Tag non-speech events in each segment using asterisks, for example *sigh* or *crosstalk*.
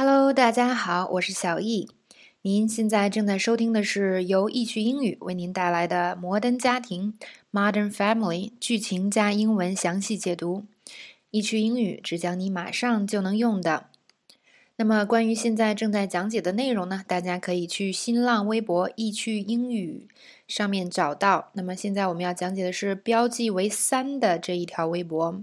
Hello，大家好，我是小易。您现在正在收听的是由易趣英语为您带来的《摩登家庭》（Modern Family） 剧情加英文详细解读。易趣英语只讲你马上就能用的。那么，关于现在正在讲解的内容呢，大家可以去新浪微博“易趣英语”上面找到。那么，现在我们要讲解的是标记为三的这一条微博。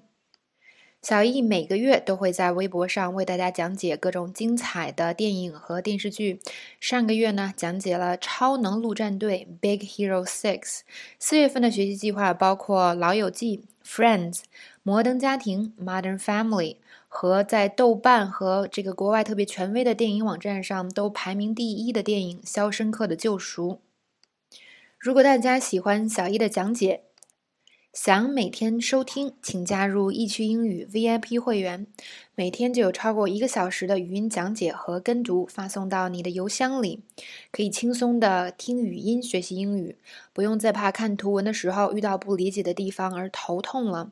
小易每个月都会在微博上为大家讲解各种精彩的电影和电视剧。上个月呢，讲解了《超能陆战队》（Big Hero Six）。四月份的学习计划包括《老友记》（Friends）、《摩登家庭》（Modern Family） 和在豆瓣和这个国外特别权威的电影网站上都排名第一的电影《肖申克的救赎》。如果大家喜欢小易的讲解，想每天收听，请加入易趣英语 VIP 会员，每天就有超过一个小时的语音讲解和跟读发送到你的邮箱里，可以轻松的听语音学习英语，不用再怕看图文的时候遇到不理解的地方而头痛了。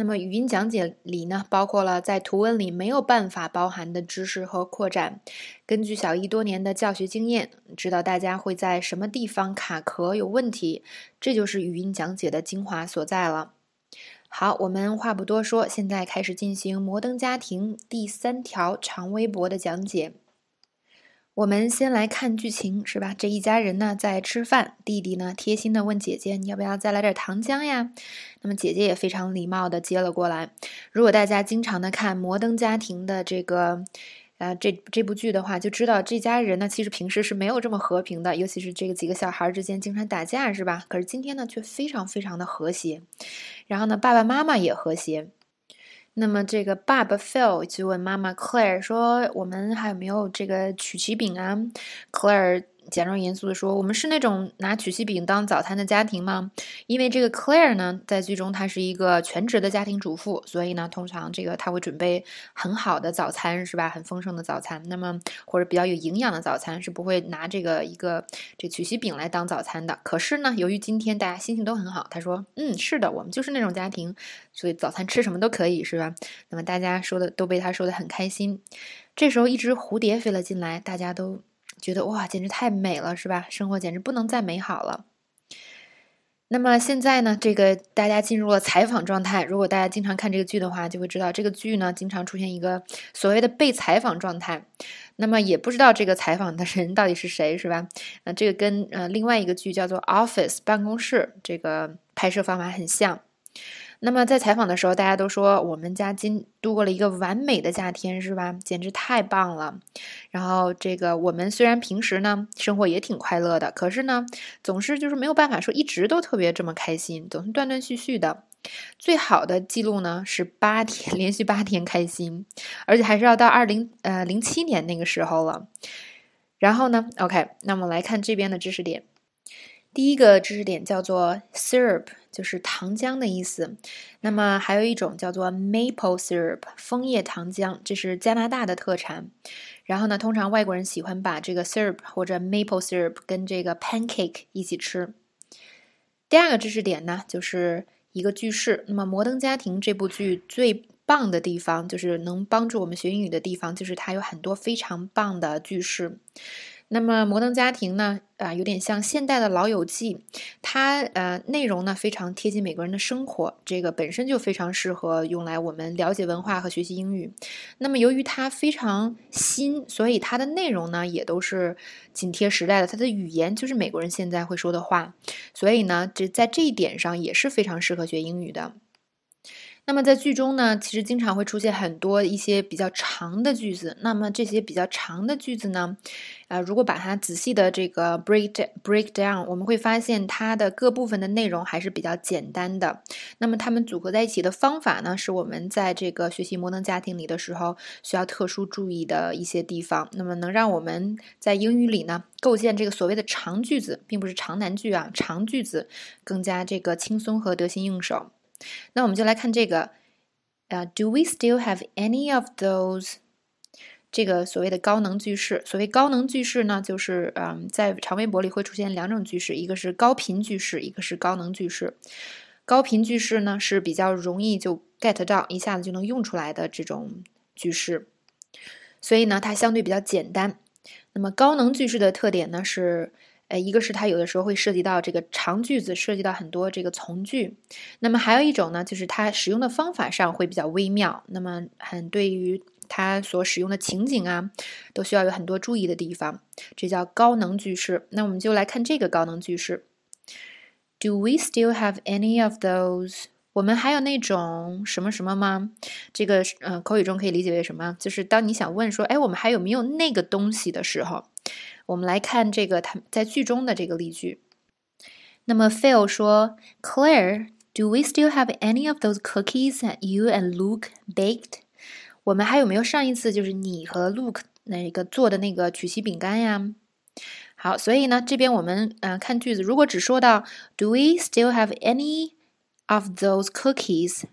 那么语音讲解里呢，包括了在图文里没有办法包含的知识和扩展。根据小易多年的教学经验，知道大家会在什么地方卡壳有问题，这就是语音讲解的精华所在了。好，我们话不多说，现在开始进行《摩登家庭》第三条长微博的讲解。我们先来看剧情，是吧？这一家人呢在吃饭，弟弟呢贴心的问姐姐：“你要不要再来点糖浆呀？”那么姐姐也非常礼貌的接了过来。如果大家经常的看《摩登家庭》的这个，呃，这这部剧的话，就知道这家人呢其实平时是没有这么和平的，尤其是这个几个小孩之间经常打架，是吧？可是今天呢却非常非常的和谐，然后呢爸爸妈妈也和谐。那么这个爸爸 Phil 就问妈妈 Claire 说：“我们还有没有这个曲奇饼啊？”Claire。假装严肃的说：“我们是那种拿曲奇饼当早餐的家庭吗？因为这个 Claire 呢，在剧中她是一个全职的家庭主妇，所以呢，通常这个她会准备很好的早餐，是吧？很丰盛的早餐，那么或者比较有营养的早餐，是不会拿这个一个这曲奇饼来当早餐的。可是呢，由于今天大家心情都很好，他说：嗯，是的，我们就是那种家庭，所以早餐吃什么都可以，是吧？那么大家说的都被他说的很开心。这时候，一只蝴蝶飞了进来，大家都。”觉得哇，简直太美了，是吧？生活简直不能再美好了。那么现在呢，这个大家进入了采访状态。如果大家经常看这个剧的话，就会知道这个剧呢经常出现一个所谓的被采访状态。那么也不知道这个采访的人到底是谁，是吧？那这个跟呃另外一个剧叫做《Office》办公室这个拍摄方法很像。那么在采访的时候，大家都说我们家今度过了一个完美的夏天，是吧？简直太棒了。然后这个我们虽然平时呢生活也挺快乐的，可是呢总是就是没有办法说一直都特别这么开心，总是断断续续的。最好的记录呢是八天 *laughs* 连续八天开心，而且还是要到二零呃零七年那个时候了。然后呢，OK，那么来看这边的知识点。第一个知识点叫做 syrup，就是糖浆的意思。那么还有一种叫做 maple syrup，枫叶糖浆，这是加拿大的特产。然后呢，通常外国人喜欢把这个 syrup 或者 maple syrup 跟这个 pancake 一起吃。第二个知识点呢，就是一个句式。那么《摩登家庭》这部剧最棒的地方，就是能帮助我们学英语的地方，就是它有很多非常棒的句式。那么《摩登家庭》呢？啊，有点像现代的老友记，它呃内容呢非常贴近美国人的生活，这个本身就非常适合用来我们了解文化和学习英语。那么由于它非常新，所以它的内容呢也都是紧贴时代的，它的语言就是美国人现在会说的话，所以呢这在这一点上也是非常适合学英语的。那么在剧中呢，其实经常会出现很多一些比较长的句子。那么这些比较长的句子呢，啊，如果把它仔细的这个 break break down，我们会发现它的各部分的内容还是比较简单的。那么它们组合在一起的方法呢，是我们在这个学习摩登家庭里的时候需要特殊注意的一些地方。那么能让我们在英语里呢，构建这个所谓的长句子，并不是长难句啊，长句子更加这个轻松和得心应手。那我们就来看这个，呃，Do we still have any of those？这个所谓的高能句式，所谓高能句式呢，就是嗯，在长微博里会出现两种句式，一个是高频句式，一个是高能句式。高频句式呢是比较容易就 get 到，一下子就能用出来的这种句式。所以呢，它相对比较简单。那么高能句式的特点呢是，呃，一个是它有的时候会涉及到这个长句子，涉及到很多这个从句。那么还有一种呢，就是它使用的方法上会比较微妙。那么很对于它所使用的情景啊，都需要有很多注意的地方。这叫高能句式。那我们就来看这个高能句式：Do we still have any of those？我们还有那种什么什么吗？这个呃，口语中可以理解为什么？就是当你想问说，哎，我们还有没有那个东西的时候，我们来看这个它在句中的这个例句。那么 Phil 说，Claire，do we still have any of those cookies that you and Luke baked？我们还有没有上一次就是你和 Luke 那个做的那个曲奇饼干呀？好，所以呢，这边我们呃看句子，如果只说到 Do we still have any？Of those cookies，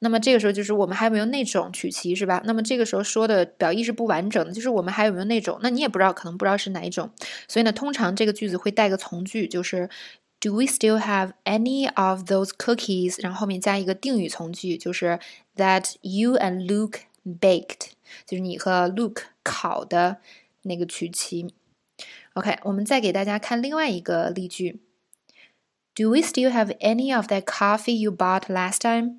那么这个时候就是我们还有没有那种曲奇是吧？那么这个时候说的表意是不完整的，就是我们还有没有那种？那你也不知道，可能不知道是哪一种。所以呢，通常这个句子会带个从句，就是 Do we still have any of those cookies？然后后面加一个定语从句，就是 That you and Luke baked，就是你和 Luke 烤的那个曲奇。OK，我们再给大家看另外一个例句。Do we still have any of that coffee you bought last time？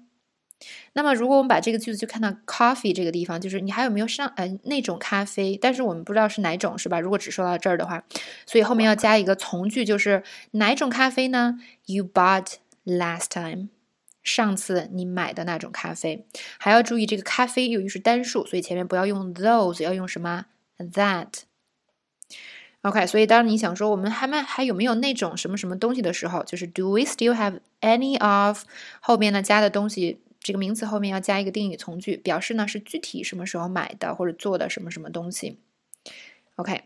那么，如果我们把这个句子就看到 coffee 这个地方，就是你还有没有上呃那种咖啡？但是我们不知道是哪种，是吧？如果只说到这儿的话，所以后面要加一个从句，就是哪种咖啡呢？You bought last time，上次你买的那种咖啡。还要注意这个咖啡由于是单数，所以前面不要用 those，要用什么 that。OK，所以当你想说我们还没还有没有那种什么什么东西的时候，就是 Do we still have any of 后面呢加的东西，这个名词后面要加一个定语从句，表示呢是具体什么时候买的或者做的什么什么东西。OK，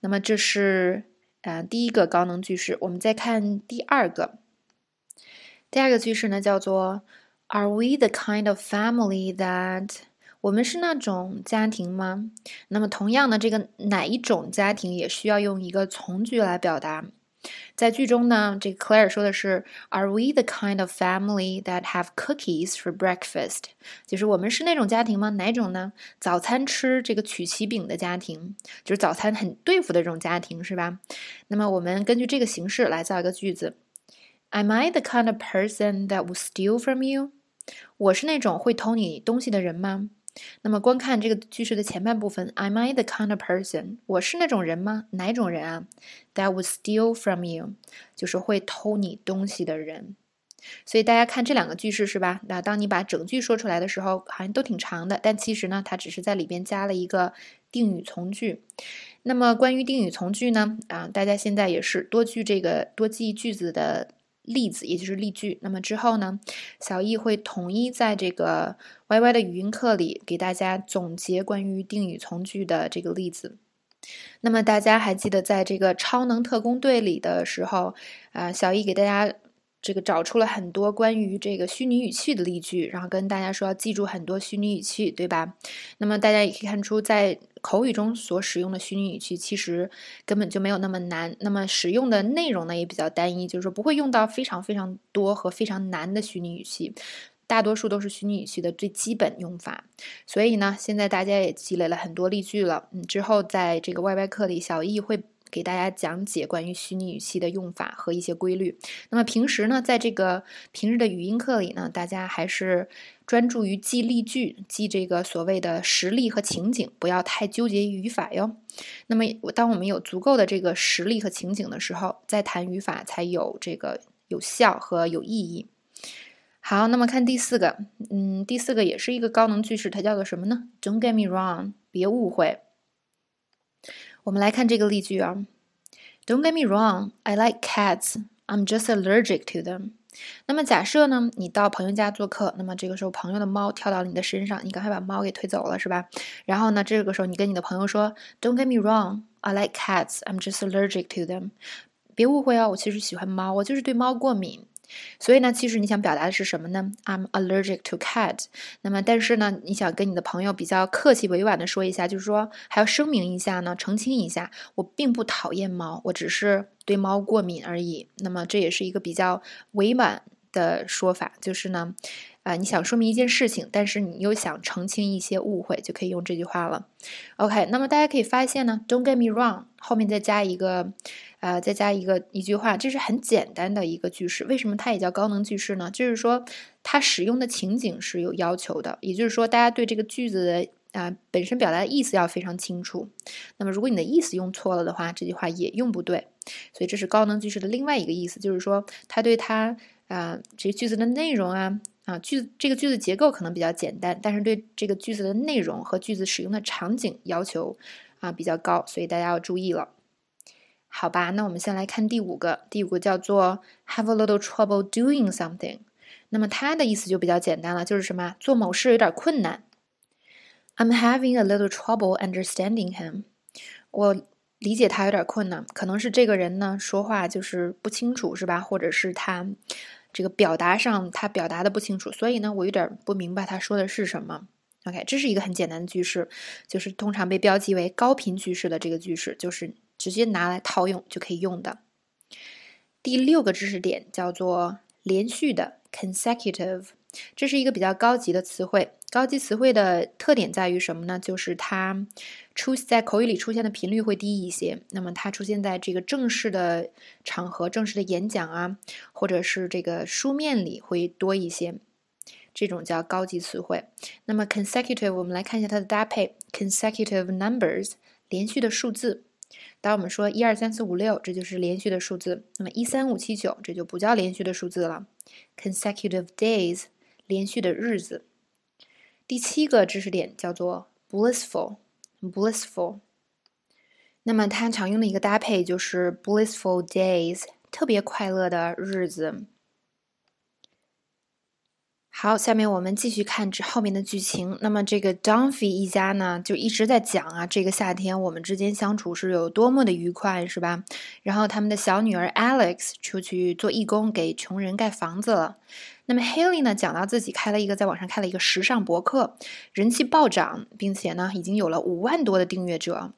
那么这是呃第一个高能句式，我们再看第二个。第二个句式呢叫做 Are we the kind of family that 我们是那种家庭吗？那么同样的，这个哪一种家庭也需要用一个从句来表达。在句中呢，这个 Claire 说的是：“Are we the kind of family that have cookies for breakfast？” 就是我们是那种家庭吗？哪种呢？早餐吃这个曲奇饼的家庭，就是早餐很对付的这种家庭，是吧？那么我们根据这个形式来造一个句子：“Am I the kind of person that will steal from you？” 我是那种会偷你东西的人吗？那么，观看这个句式的前半部分，Am I the kind of person？我是那种人吗？哪种人啊？That would steal from you，就是会偷你东西的人。所以大家看这两个句式是吧？那当你把整句说出来的时候，好像都挺长的，但其实呢，它只是在里边加了一个定语从句。那么关于定语从句呢，啊，大家现在也是多句这个多记句子的。例子，也就是例句。那么之后呢，小易会统一在这个 Y Y 的语音课里给大家总结关于定语从句的这个例子。那么大家还记得在这个超能特工队里的时候，啊，小易给大家。这个找出了很多关于这个虚拟语气的例句，然后跟大家说要记住很多虚拟语气，对吧？那么大家也可以看出，在口语中所使用的虚拟语气其实根本就没有那么难。那么使用的内容呢也比较单一，就是说不会用到非常非常多和非常难的虚拟语气，大多数都是虚拟语气的最基本用法。所以呢，现在大家也积累了很多例句了。嗯，之后在这个 YY 课里，小易会。给大家讲解关于虚拟语气的用法和一些规律。那么平时呢，在这个平日的语音课里呢，大家还是专注于记例句，记这个所谓的实例和情景，不要太纠结于语法哟。那么当我们有足够的这个实例和情景的时候，再谈语法才有这个有效和有意义。好，那么看第四个，嗯，第四个也是一个高能句式，它叫做什么呢？Don't get me wrong，别误会。我们来看这个例句啊，Don't get me wrong, I like cats. I'm just allergic to them. 那么假设呢，你到朋友家做客，那么这个时候朋友的猫跳到了你的身上，你赶快把猫给推走了，是吧？然后呢，这个时候你跟你的朋友说，Don't get me wrong, I like cats. I'm just allergic to them. 别误会哦，我其实喜欢猫，我就是对猫过敏。所以呢，其实你想表达的是什么呢？I'm allergic to cat。那么，但是呢，你想跟你的朋友比较客气委婉的说一下，就是说还要声明一下呢，澄清一下，我并不讨厌猫，我只是对猫过敏而已。那么这也是一个比较委婉的说法，就是呢，啊，你想说明一件事情，但是你又想澄清一些误会，就可以用这句话了。OK，那么大家可以发现呢，Don't get me wrong，后面再加一个，呃，再加一个一句话，这是很简单的一个句式。为什么它也叫高能句式呢？就是说它使用的情景是有要求的，也就是说大家对这个句子的啊本身表达的意思要非常清楚。那么如果你的意思用错了的话，这句话也用不对。所以这是高能句式的另外一个意思，就是说它对它。啊，这句子的内容啊，啊，句子这个句子结构可能比较简单，但是对这个句子的内容和句子使用的场景要求啊比较高，所以大家要注意了。好吧，那我们先来看第五个，第五个叫做 have a little trouble doing something。那么它的意思就比较简单了，就是什么，做某事有点困难。I'm having a little trouble understanding him。我理解他有点困难，可能是这个人呢说话就是不清楚，是吧？或者是他。这个表达上他表达的不清楚，所以呢，我有点不明白他说的是什么。OK，这是一个很简单的句式，就是通常被标记为高频句式的这个句式，就是直接拿来套用就可以用的。第六个知识点叫做连续的 consecutive。这是一个比较高级的词汇，高级词汇的特点在于什么呢？就是它出在口语里出现的频率会低一些。那么它出现在这个正式的场合、正式的演讲啊，或者是这个书面里会多一些。这种叫高级词汇。那么 consecutive，我们来看一下它的搭配：consecutive numbers，连续的数字。当我们说一二三四五六，这就是连续的数字。那么一三五七九，这就不叫连续的数字了。consecutive days。连续的日子。第七个知识点叫做 blissful，blissful。那么它常用的一个搭配就是 blissful days，特别快乐的日子。好，下面我们继续看这后面的剧情。那么这个 Dunphy 一家呢，就一直在讲啊，这个夏天我们之间相处是有多么的愉快，是吧？然后他们的小女儿 Alex 出去做义工，给穷人盖房子了。那么 Haley 呢，讲到自己开了一个在网上开了一个时尚博客，人气暴涨，并且呢，已经有了五万多的订阅者。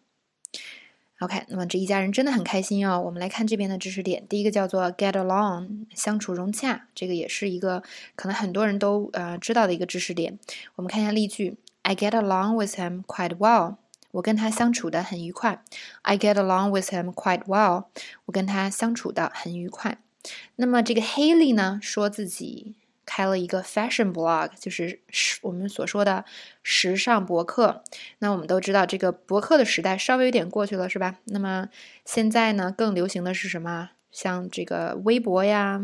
OK，那么这一家人真的很开心哦。我们来看这边的知识点，第一个叫做 get along，相处融洽，这个也是一个可能很多人都呃知道的一个知识点。我们看一下例句：I get along with him quite well，我跟他相处的很愉快。I get along with him quite well，我跟他相处的很愉快。那么这个 Haley 呢，说自己。开了一个 fashion blog，就是时我们所说的时尚博客。那我们都知道，这个博客的时代稍微有点过去了，是吧？那么现在呢，更流行的是什么？像这个微博呀，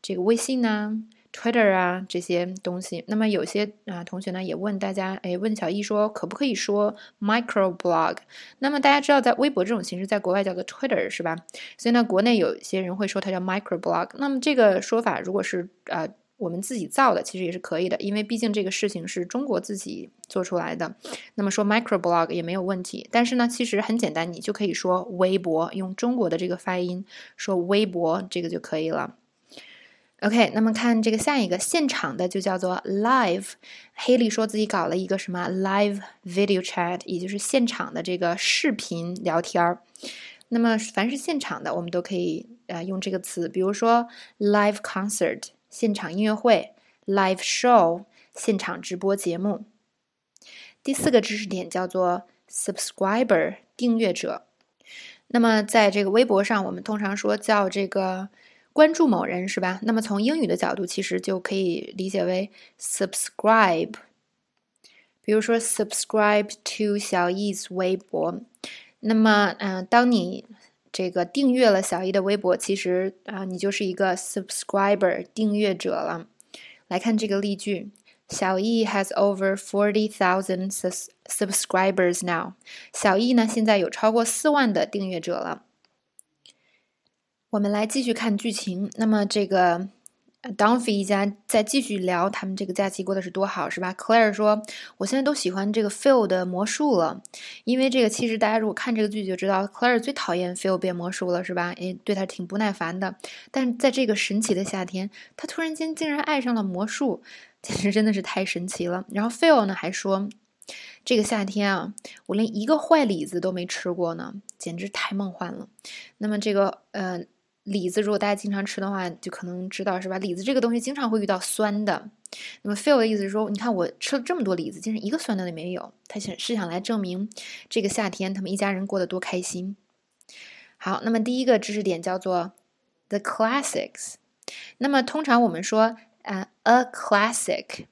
这个微信呐，Twitter 啊这些东西。那么有些啊同学呢也问大家，哎，问小易说，可不可以说 micro blog？那么大家知道，在微博这种形式，在国外叫做 Twitter，是吧？所以呢，国内有些人会说它叫 micro blog。那么这个说法，如果是呃。我们自己造的其实也是可以的，因为毕竟这个事情是中国自己做出来的。那么说 micro blog 也没有问题。但是呢，其实很简单，你就可以说微博，用中国的这个发音说微博，这个就可以了。OK，那么看这个下一个现场的就叫做 live。黑利说自己搞了一个什么 live video chat，也就是现场的这个视频聊天儿。那么凡是现场的，我们都可以呃用这个词，比如说 live concert。现场音乐会，live show，现场直播节目。第四个知识点叫做 subscriber，订阅者。那么在这个微博上，我们通常说叫这个关注某人，是吧？那么从英语的角度，其实就可以理解为 subscribe。比如说 subscribe to 小易 's 微博。那么，嗯，当你这个订阅了小易的微博，其实啊，你就是一个 subscriber 订阅者了。来看这个例句：小易 has over forty thousand subscribers now。小易呢，现在有超过四万的订阅者了。我们来继续看剧情。那么这个。Dunphy 一家再继续聊他们这个假期过得是多好，是吧？Claire 说：“我现在都喜欢这个 Phil 的魔术了，因为这个其实大家如果看这个剧就知道，Claire 最讨厌 Phil 变魔术了，是吧？诶，对他挺不耐烦的。但在这个神奇的夏天，他突然间竟然爱上了魔术，简直真的是太神奇了。然后 Phil 呢还说，这个夏天啊，我连一个坏李子都没吃过呢，简直太梦幻了。那么这个呃。”李子，如果大家经常吃的话，就可能知道是吧？李子这个东西经常会遇到酸的。那么 Phil 的意思是说，你看我吃了这么多李子，竟然一个酸的都没有。他想是想来证明这个夏天他们一家人过得多开心。好，那么第一个知识点叫做 the classics。那么通常我们说，呃，a classic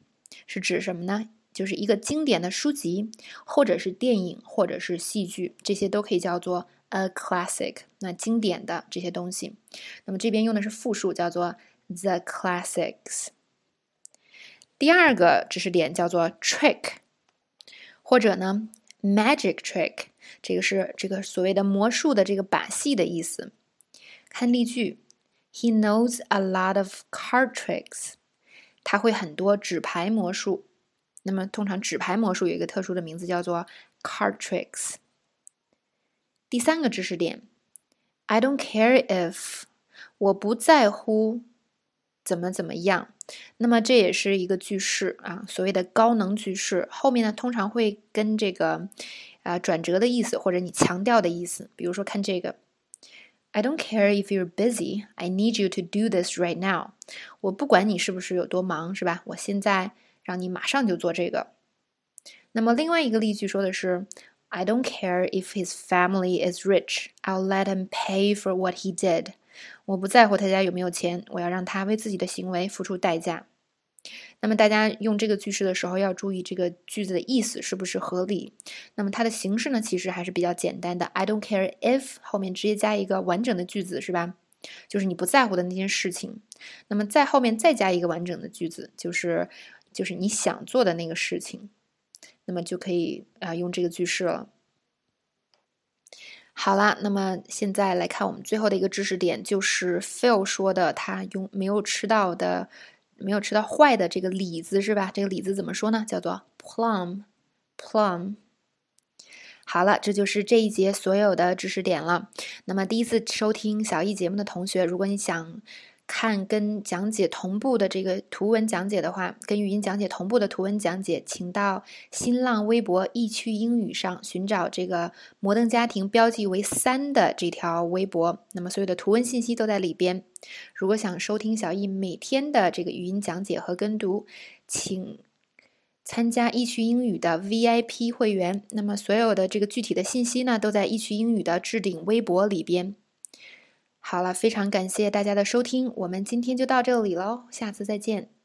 是指什么呢？就是一个经典的书籍，或者是电影，或者是戏剧，这些都可以叫做。A classic，那经典的这些东西，那么这边用的是复数，叫做 the classics。第二个知识点叫做 trick，或者呢 magic trick，这个是这个所谓的魔术的这个把戏的意思。看例句，He knows a lot of card tricks，他会很多纸牌魔术。那么通常纸牌魔术有一个特殊的名字叫做 card tricks。第三个知识点，I don't care if，我不在乎怎么怎么样。那么这也是一个句式啊，所谓的高能句式，后面呢通常会跟这个啊转折的意思或者你强调的意思。比如说看这个，I don't care if you're busy, I need you to do this right now。我不管你是不是有多忙，是吧？我现在让你马上就做这个。那么另外一个例句说的是。I don't care if his family is rich. I'll let him pay for what he did. 我不在乎他家有没有钱，我要让他为自己的行为付出代价。那么大家用这个句式的时候要注意这个句子的意思是不是合理。那么它的形式呢，其实还是比较简单的。I don't care if 后面直接加一个完整的句子是吧？就是你不在乎的那件事情。那么在后面再加一个完整的句子，就是就是你想做的那个事情。那么就可以啊用这个句式了。好啦，那么现在来看我们最后的一个知识点，就是 Phil 说的，他用没有吃到的，没有吃到坏的这个李子是吧？这个李子怎么说呢？叫做 plum，plum。好了，这就是这一节所有的知识点了。那么第一次收听小易节目的同学，如果你想。看跟讲解同步的这个图文讲解的话，跟语音讲解同步的图文讲解，请到新浪微博易趣英语上寻找这个摩登家庭标记为三的这条微博，那么所有的图文信息都在里边。如果想收听小易每天的这个语音讲解和跟读，请参加易趣英语的 VIP 会员。那么所有的这个具体的信息呢，都在易趣英语的置顶微博里边。好了，非常感谢大家的收听，我们今天就到这里喽，下次再见。